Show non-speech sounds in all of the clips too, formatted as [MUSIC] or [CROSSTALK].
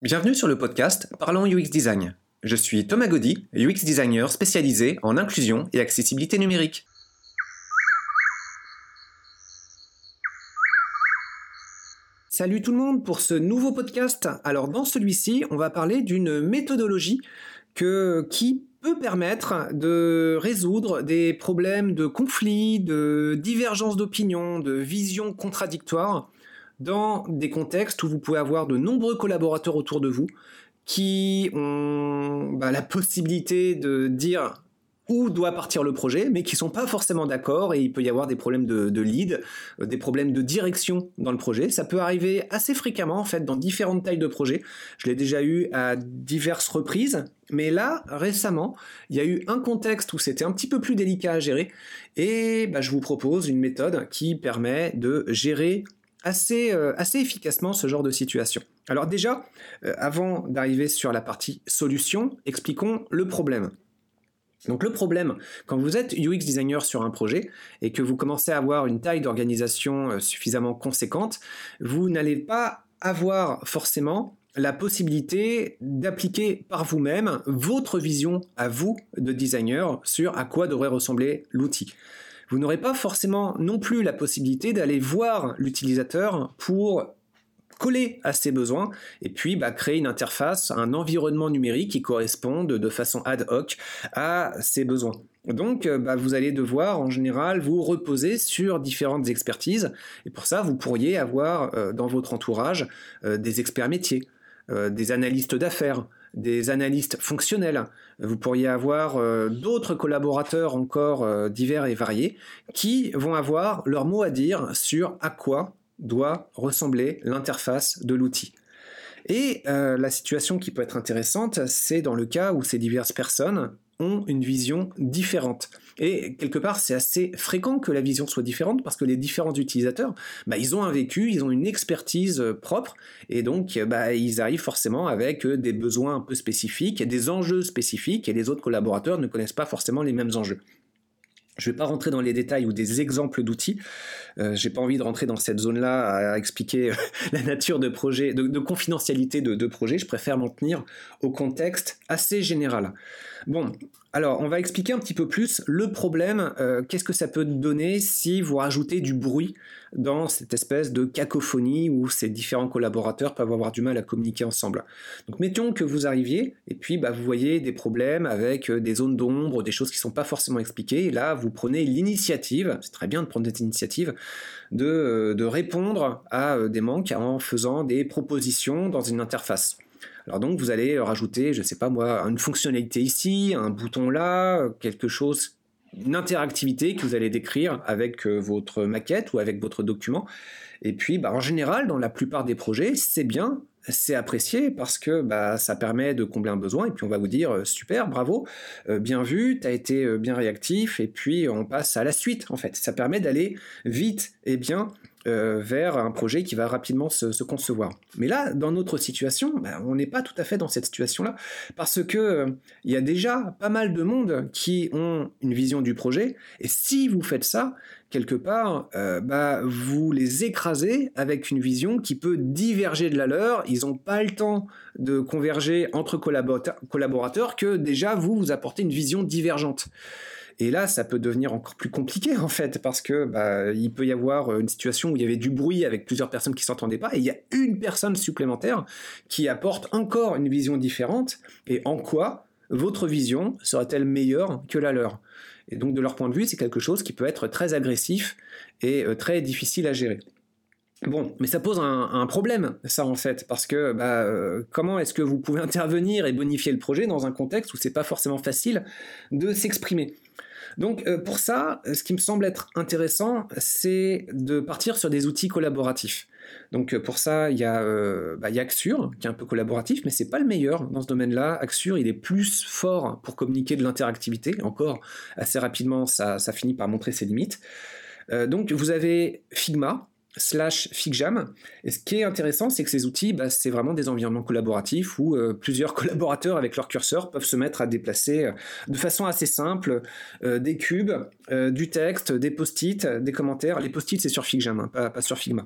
Bienvenue sur le podcast Parlons UX Design. Je suis Thomas Gaudy, UX designer spécialisé en inclusion et accessibilité numérique. Salut tout le monde pour ce nouveau podcast. Alors dans celui-ci, on va parler d'une méthodologie qui peut permettre de résoudre des problèmes de conflits, de divergences d'opinion, de visions contradictoires dans des contextes où vous pouvez avoir de nombreux collaborateurs autour de vous qui ont bah, la possibilité de dire où doit partir le projet, mais qui sont pas forcément d'accord et il peut y avoir des problèmes de, lead, euh, des problèmes de direction dans le projet. Ça peut arriver assez fréquemment en fait dans différentes tailles de projets. Je l'ai déjà eu à diverses reprises, mais là récemment, il y a eu un contexte où c'était un petit peu plus délicat à gérer et bah, je vous propose une méthode qui permet de gérer assez, euh, assez efficacement ce genre de situation. Alors déjà, euh, avant d'arriver sur la partie solution, expliquons le problème. Donc le problème, quand vous êtes UX designer sur un projet et que vous commencez à avoir une taille d'organisation euh, suffisamment conséquente, vous n'allez pas avoir forcément la possibilité d'appliquer par vous-même votre vision à vous de designer sur à quoi devrait ressembler l'outil vous n'aurez pas forcément non plus la possibilité d'aller voir l'utilisateur pour coller à ses besoins et puis bah, créer une interface, un environnement numérique qui corresponde de façon ad hoc à ses besoins. Donc euh, bah, vous allez devoir en général vous reposer sur différentes expertises et pour ça vous pourriez avoir euh, dans votre entourage euh, des experts métiers, des analystes d'affaires, des analystes fonctionnels. Vous pourriez avoir euh, d'autres collaborateurs encore euh, divers et variés qui vont avoir leur mot à dire sur à quoi doit ressembler l'interface de l'outil. Et euh, la situation qui peut être intéressante, c'est dans le cas où ces diverses personnes ont une vision différente. Et quelque part, c'est assez fréquent que la vision soit différente parce que les différents utilisateurs, bah, ils ont un vécu, ils ont une expertise euh, propre, et donc bah, ils arrivent forcément avec euh, des besoins un peu spécifiques, des enjeux spécifiques, et les autres collaborateurs ne connaissent pas forcément les mêmes enjeux. Je ne vais pas rentrer dans les détails ou des exemples d'outils. Euh, j'ai pas envie de rentrer dans cette zone-là à expliquer [LAUGHS] la nature de projet, de, confidentialité de, de projet. Je préfère m'en tenir au contexte assez général. Bon, alors on va expliquer un petit peu plus le problème. Euh, qu'est-ce que ça peut donner si vous rajoutez du bruit dans cette espèce de cacophonie où ces différents collaborateurs peuvent avoir du mal à communiquer ensemble. Donc mettons que vous arriviez et puis bah, vous voyez des problèmes avec euh, des zones d'ombre, des choses qui ne sont pas forcément expliquées. Là, vous prenez l'initiative, c'est très bien de prendre cette initiative, de, euh, de répondre à des manques en faisant des propositions dans une interface. Alors donc vous allez rajouter, je ne sais pas moi, une fonctionnalité ici, un bouton là, quelque chose, une interactivité que vous allez décrire avec euh, votre maquette ou avec votre document. Et puis bah, en général, dans la plupart des projets, c'est bien, c'est apprécié parce que bah, ça permet de combler un besoin et puis on va vous dire euh, super, bravo, euh, bien vu, tu as été bien réactif et puis on passe à la suite en fait. Ça permet d'aller vite et bien euh, vers un projet qui va rapidement se, concevoir. Mais là, dans notre situation, ben, on n'est pas tout à fait dans cette situation-là, parce que euh, il y a déjà pas mal de monde qui ont une vision du projet, et si vous faites ça, quelque part, euh, bah, vous les écrasez avec une vision qui peut diverger de la leur. Ils n'ont pas le temps de converger entre collaborateurs que déjà vous vous apportez une vision divergente. Et là, ça peut devenir encore plus compliqué en fait, parce que bah, il peut y avoir euh, une situation où il y avait du bruit avec plusieurs personnes qui s'entendaient pas, et il y a une personne supplémentaire qui apporte encore une vision différente. Et en quoi votre vision serait-elle meilleure que la leur? Et donc, de leur point de vue, c'est quelque chose qui peut être très agressif et euh, très difficile à gérer. Bon, mais ça pose un, problème, ça en fait, parce que bah, euh, comment est-ce que vous pouvez [LAUGHS] intervenir et bonifier le projet dans un contexte où c'est pas forcément facile de s'exprimer? Donc euh, pour ça, ce qui me semble être intéressant, c'est de partir sur des outils collaboratifs. Donc euh, pour ça, il y, a, euh, bah, Axure, qui est un peu collaboratif, mais c'est pas le meilleur dans ce domaine-là. Axure, il est plus fort pour communiquer de l'interactivité. Encore, assez rapidement, ça, finit par montrer ses limites. donc vous avez Figma, slash FigJam. Et ce qui est intéressant, c'est que ces outils, bah, c'est vraiment des environnements collaboratifs où euh, plusieurs [LAUGHS] collaborateurs avec leur curseur peuvent se mettre à déplacer euh, de façon assez simple euh, des cubes, du texte, des post-it, des commentaires. Les post-it, c'est sur FigJam, hein, pas, sur Figma.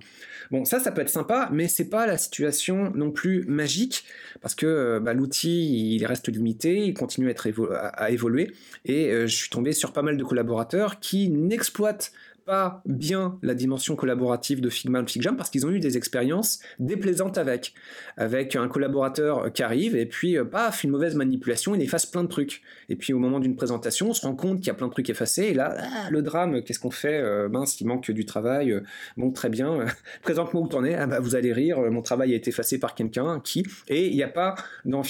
Bon, ça, ça peut être sympa, mais c'est pas la situation non plus magique parce que bah, l'outil, il reste limité, il continue à, à évoluer. Et je suis tombé sur pas mal de collaborateurs qui n'exploitent pas bien la dimension collaborative de Figma ou Figjam parce qu'ils ont eu des expériences déplaisantes avec. Avec un collaborateur qui arrive et puis, euh, paf, une mauvaise manipulation, il efface plein de trucs. Et puis au moment d'une présentation, on se rend compte qu'il y a plein de trucs effacés et là, ah, le drame, qu'est-ce qu'on fait euh, Mince, il manque du travail. Euh, bon, très bien, [LAUGHS] présente-moi où t'en es. Ah bah vous allez rire, mon travail a été effacé par quelqu'un qui? Et il n'y a pas dans,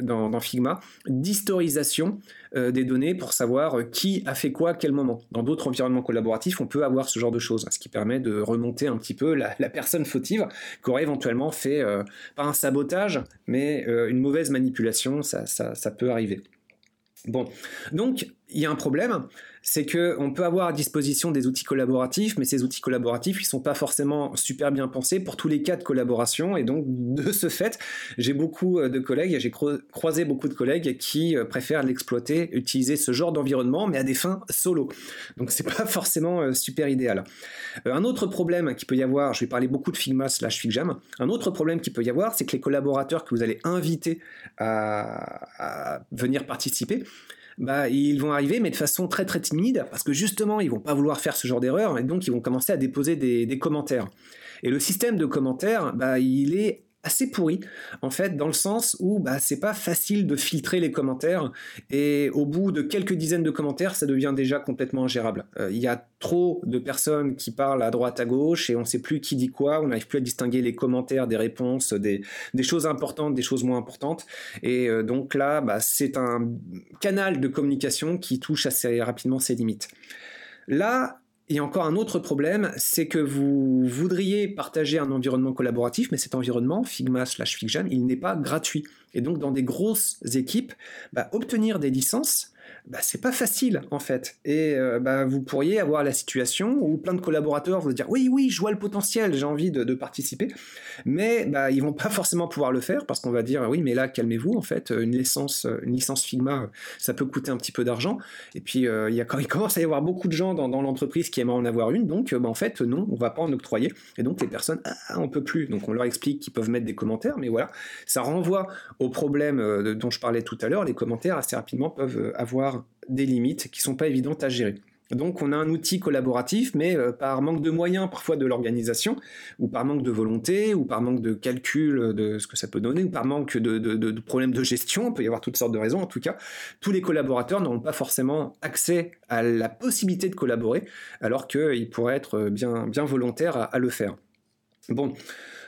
dans, dans Figma d'historisation euh, des données pour savoir qui a fait quoi à quel moment. Dans d'autres environnements collaboratifs, on peut avoir ce genre de choses, ce qui permet de remonter un petit peu la, personne fautive qui aurait éventuellement fait, euh, pas un sabotage, mais euh, une mauvaise manipulation, ça, ça peut arriver. Bon, donc il y a un problème, c'est que on peut avoir à disposition des outils collaboratifs, mais ces outils collaboratifs, ils sont pas forcément super bien pensés pour tous les cas de collaboration, et donc de ce fait, j'ai beaucoup euh, de collègues, j'ai croisé beaucoup de collègues qui euh, préfèrent l'exploiter, utiliser ce genre d'environnement, mais à des fins solo. Donc c'est pas forcément euh, super idéal. Un autre problème qui peut y avoir, je vais parler beaucoup de Figma slash Figjam, un autre problème qui peut y avoir, c'est que les collaborateurs que vous allez inviter à, à venir participer, bah, ils vont arriver, mais de façon très très timide, parce que justement, ils vont pas vouloir faire ce genre d'erreur, et donc ils vont commencer à déposer des, des commentaires. Et le système de commentaires, bah, il est assez pourri en fait dans le sens où bah, c'est pas facile de filtrer les commentaires et au bout de quelques dizaines de commentaires ça devient déjà complètement ingérable. Euh, il y a trop de personnes qui parlent à droite à gauche et on sait plus qui dit quoi on n'arrive plus à distinguer les commentaires des réponses des, choses importantes des choses moins importantes. Et euh, donc là bah, c'est un canal de communication qui touche assez rapidement ses limites. Là a encore un autre problème, c'est que vous voudriez partager un environnement collaboratif, mais cet environnement, Figma slash Figjam, il n'est pas gratuit. Et donc, dans des grosses équipes, bah, obtenir des licences, bah, c'est pas facile en fait. Et euh, bah, vous pourriez avoir la situation où plein de collaborateurs vont dire oui, oui, je vois le potentiel, j'ai envie de, participer, mais bah, ils vont pas forcément pouvoir le faire parce qu'on va dire oui, mais là, calmez-vous, en fait, une licence, une licence Figma, ça peut coûter un petit peu d'argent. Et puis, euh, il, y a, commence à y avoir beaucoup de gens dans, l'entreprise qui aimeraient en avoir une, donc bah, en fait, non, on va pas en octroyer. Et donc, les personnes, ah, on peut plus. Donc, on leur explique qu'ils peuvent mettre des commentaires, mais voilà, ça renvoie au problème euh, dont je parlais tout à l'heure. Les commentaires, assez rapidement, peuvent avoir des limites qui sont pas évidentes à gérer. Donc on a un outil collaboratif, mais euh, par manque de moyens parfois de l'organisation, ou par manque de volonté, ou par manque de calcul de ce que ça peut donner, ou par manque de, problèmes de gestion, il peut y avoir toutes sortes de raisons. En tout cas, tous les collaborateurs n'auront pas forcément accès à la possibilité de collaborer, alors qu'ils pourraient être bien, bien volontaires à le faire. Bon,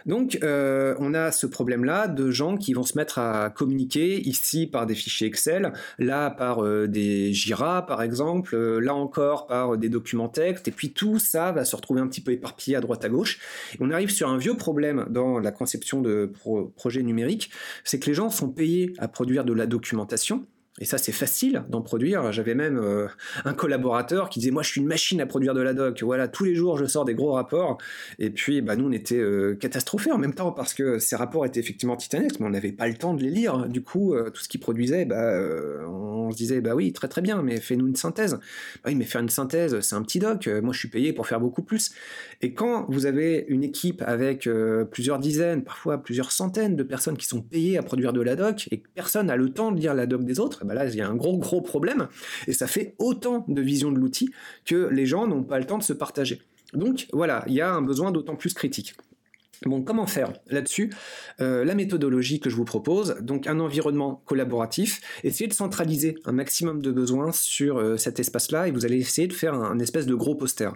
donc, euh, on a ce problème-là de gens qui vont se mettre à communiquer ici par des fichiers Excel, là par euh, des Jira par exemple, euh, là encore par des documents textes, et puis tout ça va se retrouver un petit peu éparpillé à droite à gauche. On arrive sur un vieux problème dans la conception de projets numériques, c'est que les gens sont payés à produire de la documentation, et ça, c'est facile d'en produire. J'avais même euh, un collaborateur qui disait Moi, je suis une machine à produire de la doc. Voilà, tous les jours, je sors des gros rapports. Et puis, bah, nous, on était euh, catastrophés en même temps parce que ces rapports étaient effectivement titanesques, mais on n'avait pas le temps de les lire. Du coup, euh, tout ce qu'il produisait, bah, on se disait Bah oui, très très bien, mais fais-nous une synthèse. Bah oui, mais faire une synthèse, c'est un petit doc. Moi, je suis payé pour faire beaucoup plus. Et quand vous avez une équipe avec plusieurs dizaines, parfois plusieurs centaines de personnes qui sont payées à produire de la doc et que personne n'a le temps de lire la doc des autres, bah là, il y a un gros, gros problème. Et ça fait autant de vision de l'outil que les gens n'ont pas le temps de se partager. Donc voilà, il y a un besoin d'autant plus critique. Bon, comment faire là-dessus? Euh, La méthodologie que je vous propose, donc un environnement collaboratif, essayez de centraliser un maximum de besoins sur euh, cet espace-là et vous allez essayer de faire un espèce de gros poster.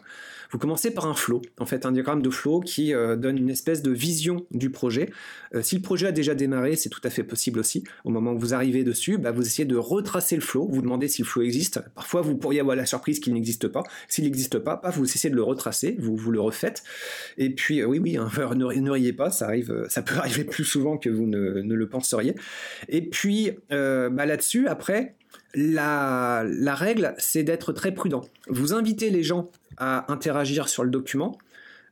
Vous commencez par un flow, en fait un diagramme de flow qui euh, donne une espèce de vision du projet. Euh, si le projet a déjà démarré, c'est tout à fait possible aussi. Au moment où vous arrivez dessus, bah, vous essayez de retracer le flow, vous demandez si le flow existe. Parfois, vous pourriez avoir la surprise qu'il n'existe pas. S'il n'existe pas, vous essayez de le retracer, vous, le refaites. Et puis, euh, oui, oui, hein, ne, riez pas, ça, arrive, ça peut [LAUGHS] arriver plus souvent que vous ne, le penseriez. Et puis, bah, là-dessus, après, la, règle, c'est d'être très prudent. Vous invitez les gens à interagir sur le document,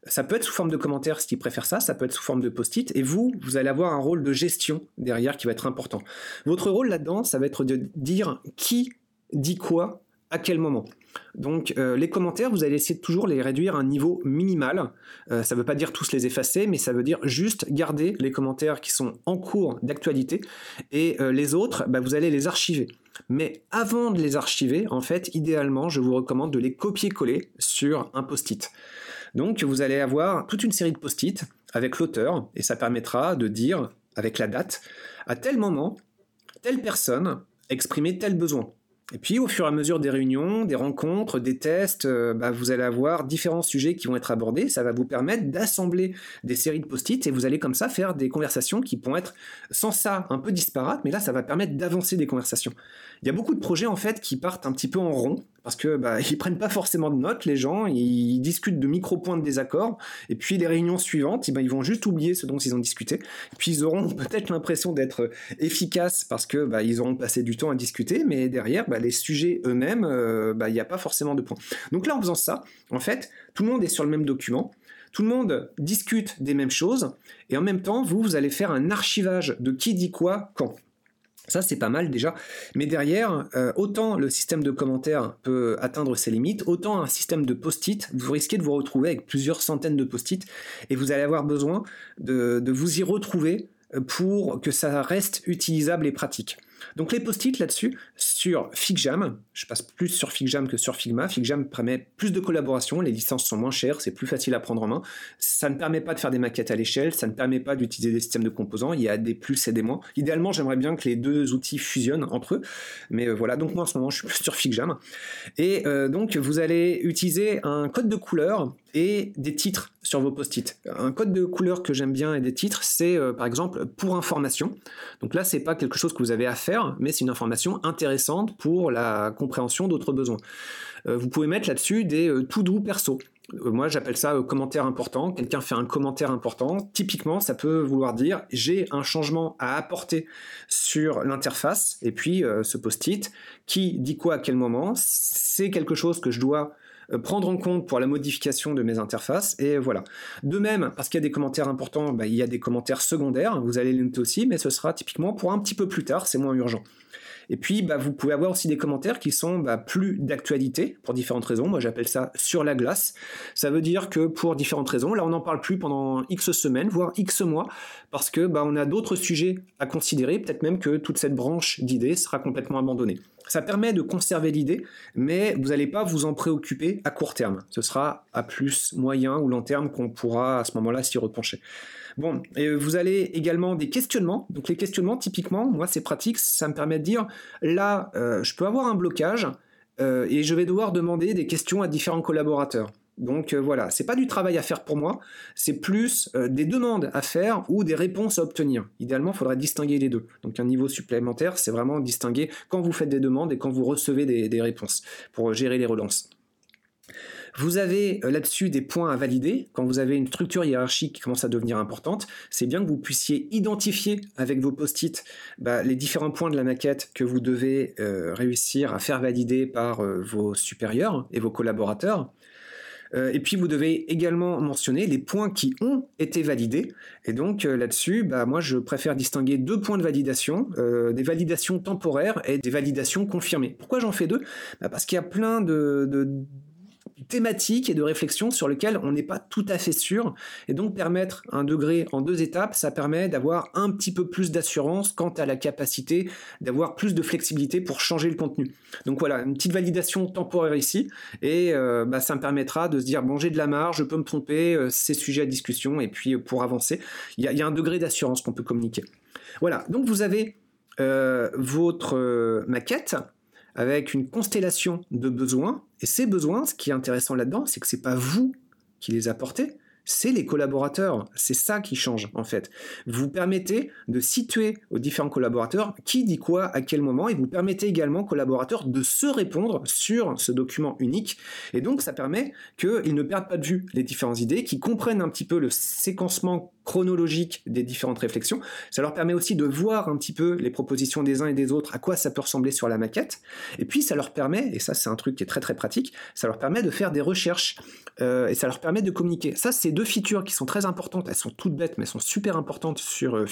Ça peut être sous forme de commentaires s'ils préfèrent ça, ça peut être sous forme de post-it, et vous, vous allez avoir un rôle de gestion derrière qui va être important. Votre rôle là-dedans, ça va être de dire qui dit quoi à quel moment? Donc euh, les commentaires, vous allez essayer de toujours les réduire à un niveau minimal. Euh, ça ne veut pas dire tous les effacer, mais ça veut dire juste garder les commentaires qui sont en cours d'actualité et euh, les autres, bah, vous allez les archiver. Mais avant de les archiver, en fait, idéalement, je vous recommande de les copier-coller sur un post-it. Donc vous allez avoir toute une série de post-it avec l'auteur, et ça permettra de dire, avec la date, à tel moment, telle personne exprimait tel besoin. Et puis, au fur et à mesure des réunions, des rencontres, des tests, euh, bah, vous allez avoir différents sujets qui vont être abordés. Ça va vous permettre d'assembler des séries de post-it et vous allez comme ça faire des conversations qui pourront être sans ça un peu disparates, mais là, ça va permettre d'avancer des conversations. Il y a beaucoup de projets en fait qui partent un petit peu en rond parce que bah, [LAUGHS] ils prennent pas forcément de notes les gens, ils discutent de micro-points de désaccord et puis les réunions suivantes, eh ben, ils vont juste oublier ce dont ils ont discuté. Et puis ils auront [LAUGHS] peut-être l'impression d'être efficaces parce que bah, ils auront passé du temps à discuter, mais derrière bah, les sujets eux-mêmes, euh, il n'y a pas forcément de points. Donc là en faisant ça, en fait, tout le monde est sur le même document. Tout le monde discute des mêmes choses et en même temps, vous, vous allez faire un archivage de qui dit quoi quand. Ça, c'est pas mal déjà. Mais derrière, euh, autant le système de commentaires peut atteindre ses limites, autant un système de post-it, vous risquez de vous retrouver avec plusieurs centaines de post-it et vous allez avoir besoin de vous y retrouver euh, pour que ça reste utilisable et pratique. Donc les post-it là-dessus, sur FigJam, je passe plus sur FigJam que sur Figma. FigJam permet plus de collaboration, les licences sont moins chères, c'est plus facile à prendre en main. Ça ne permet pas de faire des maquettes à l'échelle, ça ne permet pas d'utiliser des systèmes de composants, il y a des plus et des moins. Idéalement, j'aimerais bien que les deux outils fusionnent entre eux, mais euh, voilà, donc moi en ce moment je suis plus sur FigJam. Et euh, donc vous allez utiliser un code de couleur et des titres sur vos post-it. Un code de couleur que j'aime bien et des titres, c'est euh, par exemple pour information. Donc là, c'est pas quelque chose que vous avez à faire, mais c'est une information intéressante pour la compréhension d'autres besoins. Euh, vous pouvez mettre là-dessus des euh, tout doux perso. Moi, j'appelle ça commentaire important. Quelqu'un fait un commentaire important. Typiquement, ça peut vouloir dire j'ai un changement à apporter sur l'interface. Et puis, ce post-it, qui dit quoi à quel moment C'est quelque chose que je dois euh, prendre en compte pour la modification de mes interfaces. Et voilà. De même, parce qu'il y a des commentaires importants, bah, il y a des commentaires secondaires. Vous allez les noter aussi, mais ce sera typiquement pour un petit peu plus tard. C'est moins urgent. Et puis, bah, vous pouvez avoir aussi des commentaires qui sont bah, plus d'actualité pour différentes raisons. Moi, j'appelle ça sur la glace. Ça veut dire que pour différentes raisons, là, on n'en parle plus pendant X semaines, voire X mois, parce que bah, on a d'autres sujets à considérer. Peut-être même que toute cette branche d'idées sera complètement abandonnée. Ça permet de conserver l'idée, mais vous n'allez pas vous en préoccuper à court terme. Ce sera à plus moyen ou long terme qu'on pourra à ce moment-là s'y repencher. Bon, et vous allez également des questionnements. Donc les questionnements, typiquement, moi c'est pratique, ça me permet de dire, là, euh, je peux avoir un blocage euh, et je vais devoir demander des questions à différents collaborateurs. Donc euh, voilà, c'est pas du travail à faire pour moi, c'est plus euh, des demandes à faire ou des réponses à obtenir. Idéalement, il faudrait distinguer les deux. Donc un niveau supplémentaire, c'est vraiment distinguer quand vous faites des demandes et quand vous recevez des, réponses pour gérer les relances. Vous avez euh, là-dessus des points à valider. Quand vous avez une structure hiérarchique qui commence à devenir importante, c'est bien que vous puissiez identifier avec vos post-it bah, les différents points de la maquette que vous devez réussir à faire valider par vos supérieurs et vos collaborateurs. Euh, et puis vous devez également mentionner les points qui ont été validés. Et donc euh, là-dessus, bah, moi je préfère distinguer deux points de validation, euh, des validations temporaires et des validations confirmées. Pourquoi j'en fais deux? Bah, Parce qu'il y a plein de thématique et de réflexion sur lequel on n'est pas tout à fait sûr. Et donc permettre un degré en deux étapes, ça permet d'avoir un petit peu plus d'assurance quant à la capacité d'avoir plus de flexibilité pour changer le contenu. Donc voilà, une petite validation temporaire ici, et euh, bah, ça me permettra de se dire, bon j'ai de la marge, je peux me tromper, euh, c'est sujet à discussion, et puis euh, pour avancer, il y, a un degré d'assurance qu'on peut communiquer. Voilà, donc vous avez votre maquette, avec une constellation de besoins. Et ces besoins, ce qui est intéressant là-dedans, c'est que c'est pas vous qui les apportez, c'est les collaborateurs. C'est ça qui change en fait. Vous permettez de situer aux différents collaborateurs qui dit quoi à quel moment et vous permettez également aux collaborateurs de se répondre sur ce document unique. Et donc ça permet qu'ils ne perdent pas de vue les différentes idées, qu'ils comprennent un petit peu le séquencement chronologique des différentes réflexions. Ça leur permet aussi de voir un petit peu les propositions des uns et des autres, à quoi ça peut ressembler sur la maquette. Et puis ça leur permet, et ça c'est un truc qui est très très pratique, ça leur permet de faire des recherches euh, et ça leur permet de communiquer. Ça, c'est deux features qui sont très importantes. Elles sont toutes bêtes, mais elles sont super importantes sur euh,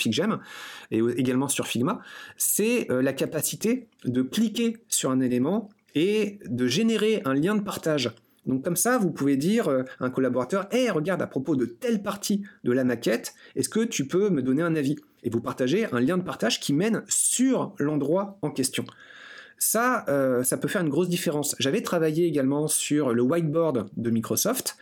et également sur Figma. C'est euh, la capacité de cliquer sur un élément et de générer un lien de partage. Donc comme ça, vous pouvez dire à un collaborateur, hé, regarde, à propos de telle partie de la maquette, est-ce que tu peux me donner un avis? Et vous partagez un lien de partage qui mène sur l'endroit en question. Ça, euh, ça peut faire une grosse différence. J'avais travaillé également sur le whiteboard de Microsoft.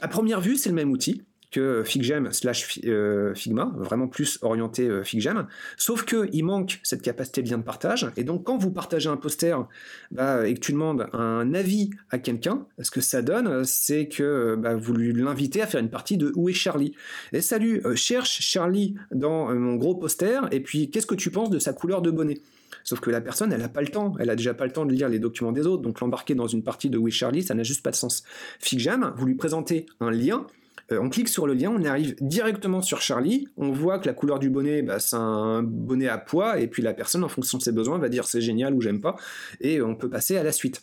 À première vue, c'est le même outil que FigGem slash euh, Figma, vraiment plus orienté euh, FigGem, sauf qu'il manque cette capacité de lien de partage, et donc quand vous partagez un poster bah, et que tu demandes un avis à quelqu'un, ce que ça donne, c'est que bah, vous l'invitez à faire une partie de Où est Charlie? Et salut, cherche Charlie dans mon gros poster, et puis qu'est-ce que tu penses de sa couleur de bonnet? Sauf que la personne, elle n'a pas le temps, elle a déjà pas le temps de lire les documents des autres, donc l'embarquer dans une partie de Oui Charlie, ça n'a juste pas de sens. FigJam, vous lui présentez un lien, euh, on clique sur le lien, on arrive directement sur Charlie, on voit que la couleur du bonnet, bah, c'est un bonnet à poids, et puis la personne, en fonction de ses besoins, va dire c'est génial ou j'aime pas, et on peut passer à la suite.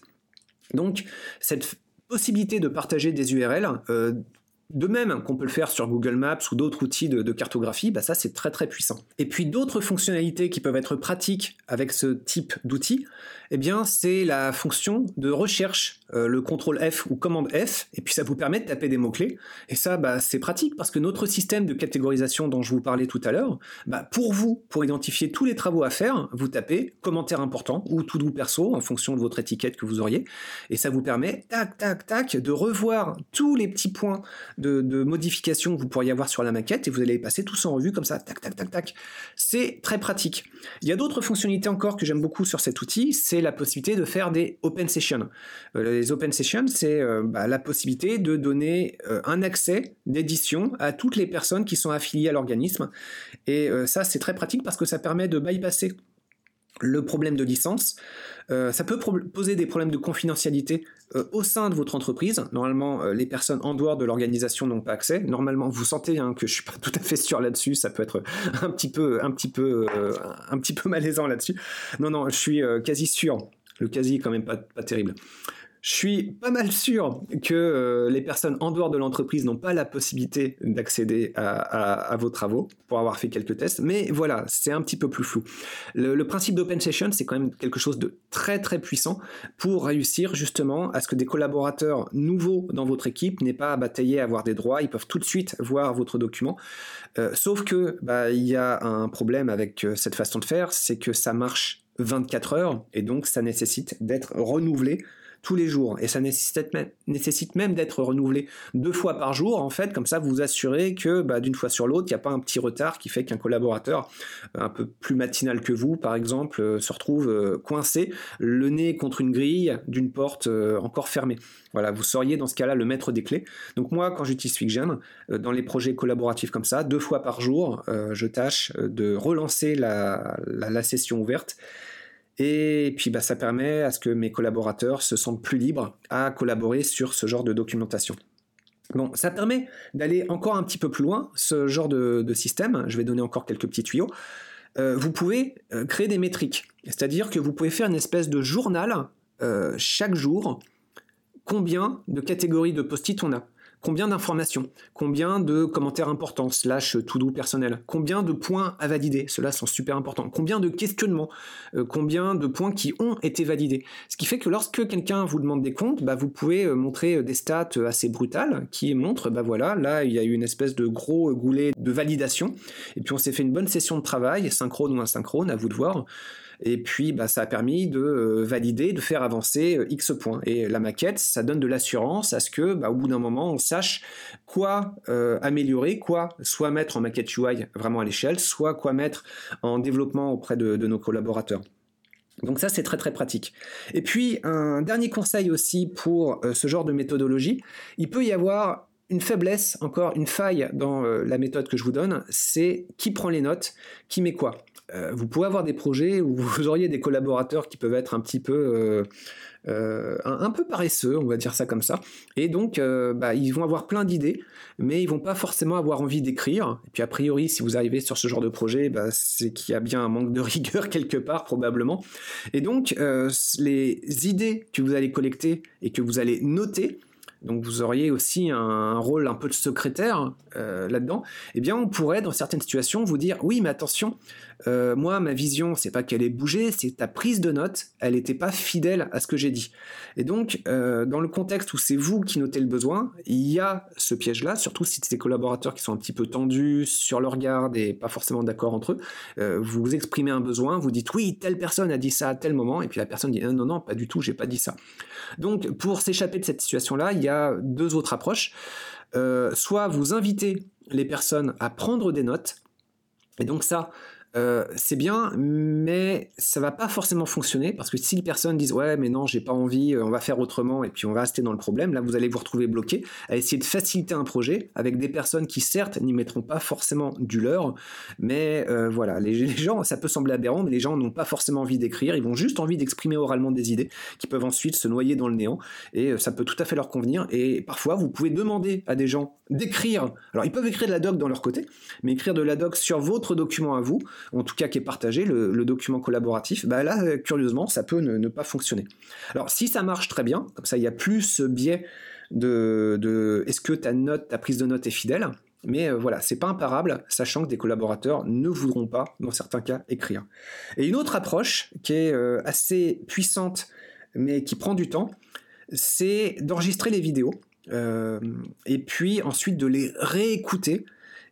Donc, cette possibilité de partager des URL, euh, de même qu'on peut le faire sur Google Maps ou d'autres outils de, cartographie, bah ça c'est très très puissant. Et puis d'autres fonctionnalités qui peuvent être pratiques avec ce type d'outils, eh bien c'est la fonction de recherche, euh, le contrôle F ou commande F, et puis ça vous permet de taper des mots-clés. Et ça bah, c'est pratique parce que notre système de catégorisation dont je vous parlais tout à l'heure, bah, pour vous, pour identifier tous les travaux à faire, vous tapez commentaire important ou tout doux perso en fonction de votre étiquette que vous auriez, et ça vous permet tac tac tac de revoir tous les petits points de, modifications que vous pourriez avoir sur la maquette et vous allez passer tous en revue comme ça, tac, tac, tac, tac. C'est très pratique. Il y a d'autres fonctionnalités encore que j'aime beaucoup sur cet outil, c'est la possibilité de faire des open sessions. Euh, les open sessions, c'est euh, bah, la possibilité de donner euh, un accès d'édition à toutes les personnes qui sont affiliées à l'organisme. Et ça, c'est très pratique parce que ça permet de bypasser le problème de licence. Euh, ça peut poser des problèmes de confidentialité euh, au sein de votre entreprise. Normalement, euh, les personnes en dehors de l'organisation n'ont pas accès. Normalement, vous sentez hein, que je suis pas [LAUGHS] tout à fait sûr là-dessus. Ça peut être un petit peu, un petit peu, un petit peu malaisant là-dessus. Non, non, je suis quasi sûr. Le quasi est quand même pas, pas terrible. Je suis pas mal sûr que euh, les personnes en dehors de l'entreprise n'ont pas la possibilité d'accéder à, vos travaux pour avoir fait quelques tests, mais voilà, c'est un petit peu plus flou. Le, principe d'Open Session, c'est quand même quelque chose de très très puissant pour réussir justement à ce que des collaborateurs nouveaux dans votre équipe n'aient pas à batailler à avoir des droits, ils peuvent tout de suite voir votre document. Euh, sauf que bah, il y a un problème avec euh, cette façon de faire, c'est que ça marche 24 heures et donc ça nécessite d'être renouvelé tous les jours. Et ça nécessite même, d'être renouvelé deux fois par jour, en fait, comme ça vous assurez que bah, d'une fois sur l'autre, il n'y a pas un petit retard qui fait qu'un collaborateur euh, un peu plus matinal que vous, par exemple, euh, se retrouve euh, coincé, le nez contre une grille d'une porte encore fermée. Voilà, vous seriez dans ce cas-là le maître des clés. Donc moi, quand j'utilise FigGen, dans les projets collaboratifs comme ça, deux fois par jour, je tâche de relancer la, la session ouverte et puis bah, ça permet à ce que mes collaborateurs se sentent plus libres à collaborer sur ce genre de documentation. Bon, ça permet d'aller encore un petit peu plus loin, ce genre de, système. Je vais donner encore quelques petits tuyaux. Euh, vous pouvez euh, créer des métriques, c'est-à-dire que vous pouvez faire une espèce de journal euh, chaque jour. Combien de catégories de post-it on a Combien d'informations Combien de commentaires importants, slash tout doux personnel Combien de points à valider Ceux-là sont super importants. Combien de questionnements euh, Combien de points qui ont été validés Ce qui fait que lorsque quelqu'un vous demande des comptes, bah, vous pouvez euh, montrer euh, des stats assez brutales qui montrent, bah voilà, là il y a eu une espèce de gros goulet de validation. Et puis on s'est fait une bonne session de travail, synchrone ou asynchrone, à vous de voir. Et puis, bah, ça a permis de euh, valider, de faire avancer euh, X points. Et la maquette, ça donne de l'assurance à ce que, bah, au bout d'un moment, on sache quoi euh, améliorer, quoi soit mettre en maquette UI vraiment à l'échelle, soit quoi mettre en développement auprès de, nos collaborateurs. Donc ça, c'est très très pratique. Et puis, un dernier conseil aussi pour ce genre de méthodologie, il peut y avoir une faiblesse, encore une faille dans la méthode que je vous donne, c'est qui prend les notes, qui met quoi. Vous pouvez avoir des projets où vous auriez des collaborateurs qui peuvent être un petit peu euh, un, peu paresseux, on va dire ça comme ça. Et donc, euh, bah, ils vont avoir plein d'idées, mais ils vont pas forcément avoir envie d'écrire. Et puis, a priori, si vous arrivez sur ce genre de projet, bah, c'est qu'il y a bien un manque de [LAUGHS] rigueur quelque part, probablement. Et donc, euh, les idées que vous allez collecter et que vous allez noter, donc vous auriez aussi un, rôle un peu de secrétaire là-dedans, eh bien on pourrait dans certaines situations vous dire oui mais attention, euh, moi, ma vision, c'est pas qu'elle ait bougé, c'est ta prise de note, elle n'était pas fidèle à ce que j'ai dit. Et donc, euh, dans le contexte où c'est vous qui notez le besoin, il y a ce piège-là, surtout si c'est des collaborateurs qui sont un petit peu tendus sur leur garde et pas forcément d'accord entre eux. Euh, vous exprimez un besoin, vous dites oui, telle personne a dit ça à tel moment, et puis la personne dit non, non, non, pas du tout, j'ai pas dit ça. Donc, pour s'échapper de cette situation-là, il y a deux autres approches. soit vous invitez les personnes à prendre des notes, et donc ça, euh, c'est bien, mais ça va pas forcément fonctionner parce que si les personnes disent ouais mais non j'ai pas envie, euh, on va faire autrement et puis on va rester dans le problème, là vous allez vous retrouver bloqué à essayer de faciliter un projet avec des personnes qui certes n'y mettront pas forcément du leur, mais euh, voilà les, [LAUGHS] gens ça peut sembler aberrant mais les gens n'ont pas forcément envie d'écrire, ils vont juste envie d'exprimer oralement des idées qui peuvent ensuite se noyer dans le néant et ça peut tout à fait leur convenir. Et parfois vous pouvez demander à des gens d'écrire, alors ils peuvent écrire de la doc dans leur côté, mais écrire de la doc sur votre document à vous en tout cas qui est partagé, le, document collaboratif, bah là, euh, curieusement, ça peut ne, pas fonctionner. Alors, si ça marche très bien, comme ça, il y a plus ce biais de, est-ce que ta note, ta prise de note est fidèle? Mais euh, voilà, c'est pas imparable, sachant que des collaborateurs ne voudront pas, dans certains cas, écrire. Et une autre approche qui est euh, assez puissante, mais qui prend du temps, c'est d'enregistrer les vidéos, et puis ensuite de les réécouter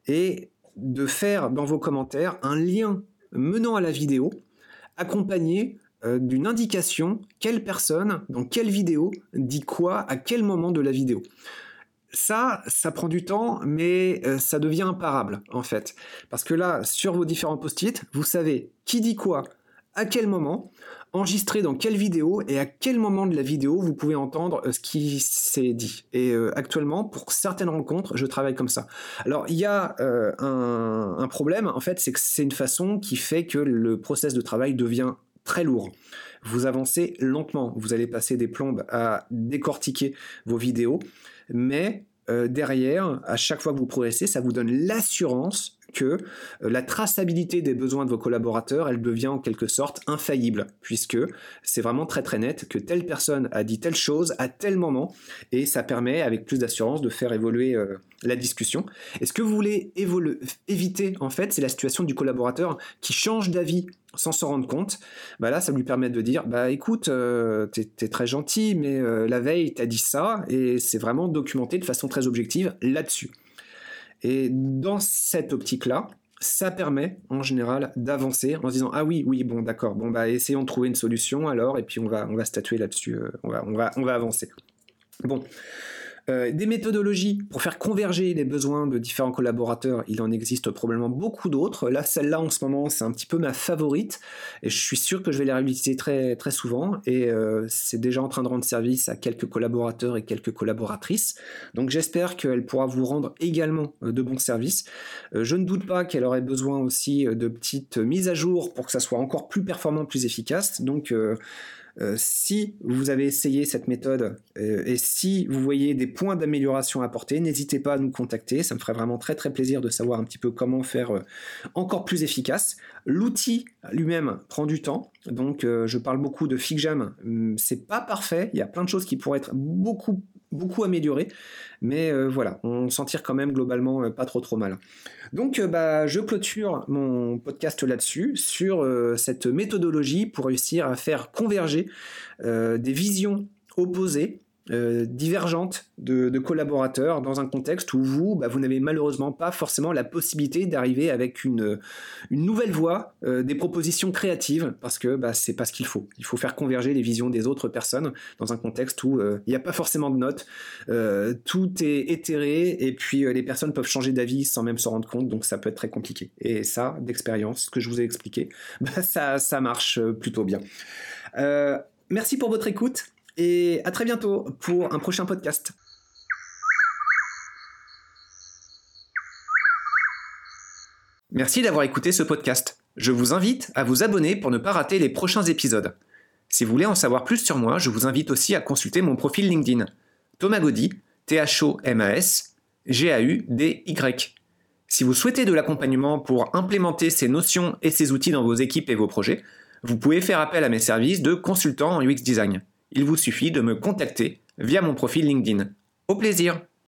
et de faire dans vos commentaires un lien menant à la vidéo, accompagné euh, d'une indication quelle personne, dans quelle vidéo, dit quoi, à quel moment de la vidéo. Ça, ça prend du temps, mais euh, ça devient imparable, en fait. Parce que là, sur vos différents post-it, vous savez qui dit quoi, à quel moment, enregistré dans quelle vidéo et à quel moment de la vidéo vous pouvez entendre euh, ce qui s'est dit. Et euh, actuellement, pour certaines rencontres, je travaille comme ça. Alors, il y a euh, un, problème, en fait, c'est que c'est une façon qui fait que le process de travail devient très lourd. Vous avancez lentement, vous allez passer des plombes à décortiquer vos vidéos, mais derrière, à chaque fois que vous progressez, ça vous donne l'assurance que euh, la traçabilité des besoins de vos collaborateurs, elle devient en quelque sorte infaillible, puisque c'est vraiment très très net que telle personne a dit telle chose à tel moment, et ça permet avec plus d'assurance de faire évoluer euh, la discussion. Et ce que vous voulez éviter, en fait, c'est la situation du collaborateur qui change d'avis sans s'en rendre compte, bah là, ça lui permet de dire, bah écoute, euh, t'es es très gentil, mais la veille, t'as dit ça, et c'est vraiment documenté de façon très objective là-dessus. Et dans cette optique-là, ça permet en général d'avancer en se disant ah oui oui bon d'accord bon bah essayons de trouver une solution alors et puis on va on va statuer là-dessus euh, on va on va on va avancer bon euh, des méthodologies pour faire converger les besoins de différents collaborateurs, il en existe probablement beaucoup d'autres. Là, celle-là en ce moment, c'est un petit peu ma favorite et je suis sûr que je vais les réutiliser très, très souvent et euh, c'est déjà en train de rendre service à quelques collaborateurs et quelques collaboratrices. Donc j'espère qu'elle pourra vous rendre également euh, de bons services. je ne doute pas qu'elle aurait besoin aussi de petites mises à jour pour que ça soit encore plus performant, plus efficace. Donc euh, si vous avez essayé cette méthode euh, et si vous voyez des points d'amélioration à apporter, n'hésitez pas à nous contacter. Ça me ferait vraiment très très plaisir de savoir un petit peu comment faire euh, encore plus efficace. L'outil lui-même prend du temps. Donc je parle beaucoup de FigJam. Hum, c'est pas parfait. Il y a plein de choses qui pourraient être beaucoup beaucoup améliorées. Mais voilà, on s'en tire quand même globalement pas trop trop mal. Donc, euh, bah, je clôture mon podcast là-dessus, sur euh, cette méthodologie pour réussir à faire converger euh, des visions opposées euh, divergente de, collaborateurs dans un contexte où vous, bah, vous n'avez malheureusement pas forcément la possibilité d'arriver avec une, nouvelle voie, euh, des propositions créatives, parce que bah, c'est pas ce qu'il faut. Il faut faire converger les visions des autres personnes dans un contexte où euh, il n'y a pas forcément de notes, tout est éthéré, et puis les personnes peuvent changer d'avis sans même s'en rendre compte, donc ça peut être très compliqué. Et ça, d'expérience, ce que je vous ai expliqué, [LAUGHS] bah, ça marche plutôt bien. merci pour votre écoute. Et à très bientôt pour un prochain podcast. Merci d'avoir écouté ce podcast. Je vous invite à vous abonner pour ne pas rater les prochains épisodes. Si vous voulez en savoir plus sur moi, je vous invite aussi à consulter mon profil LinkedIn. Thomas Gaudy, T-H-O-M-A-S, G-A-U-D-Y. Si vous souhaitez de l'accompagnement pour implémenter ces notions et ces outils dans vos équipes et vos projets, vous pouvez faire appel à mes services de consultant en UX Design. Il vous suffit de me contacter via mon profil LinkedIn. Au plaisir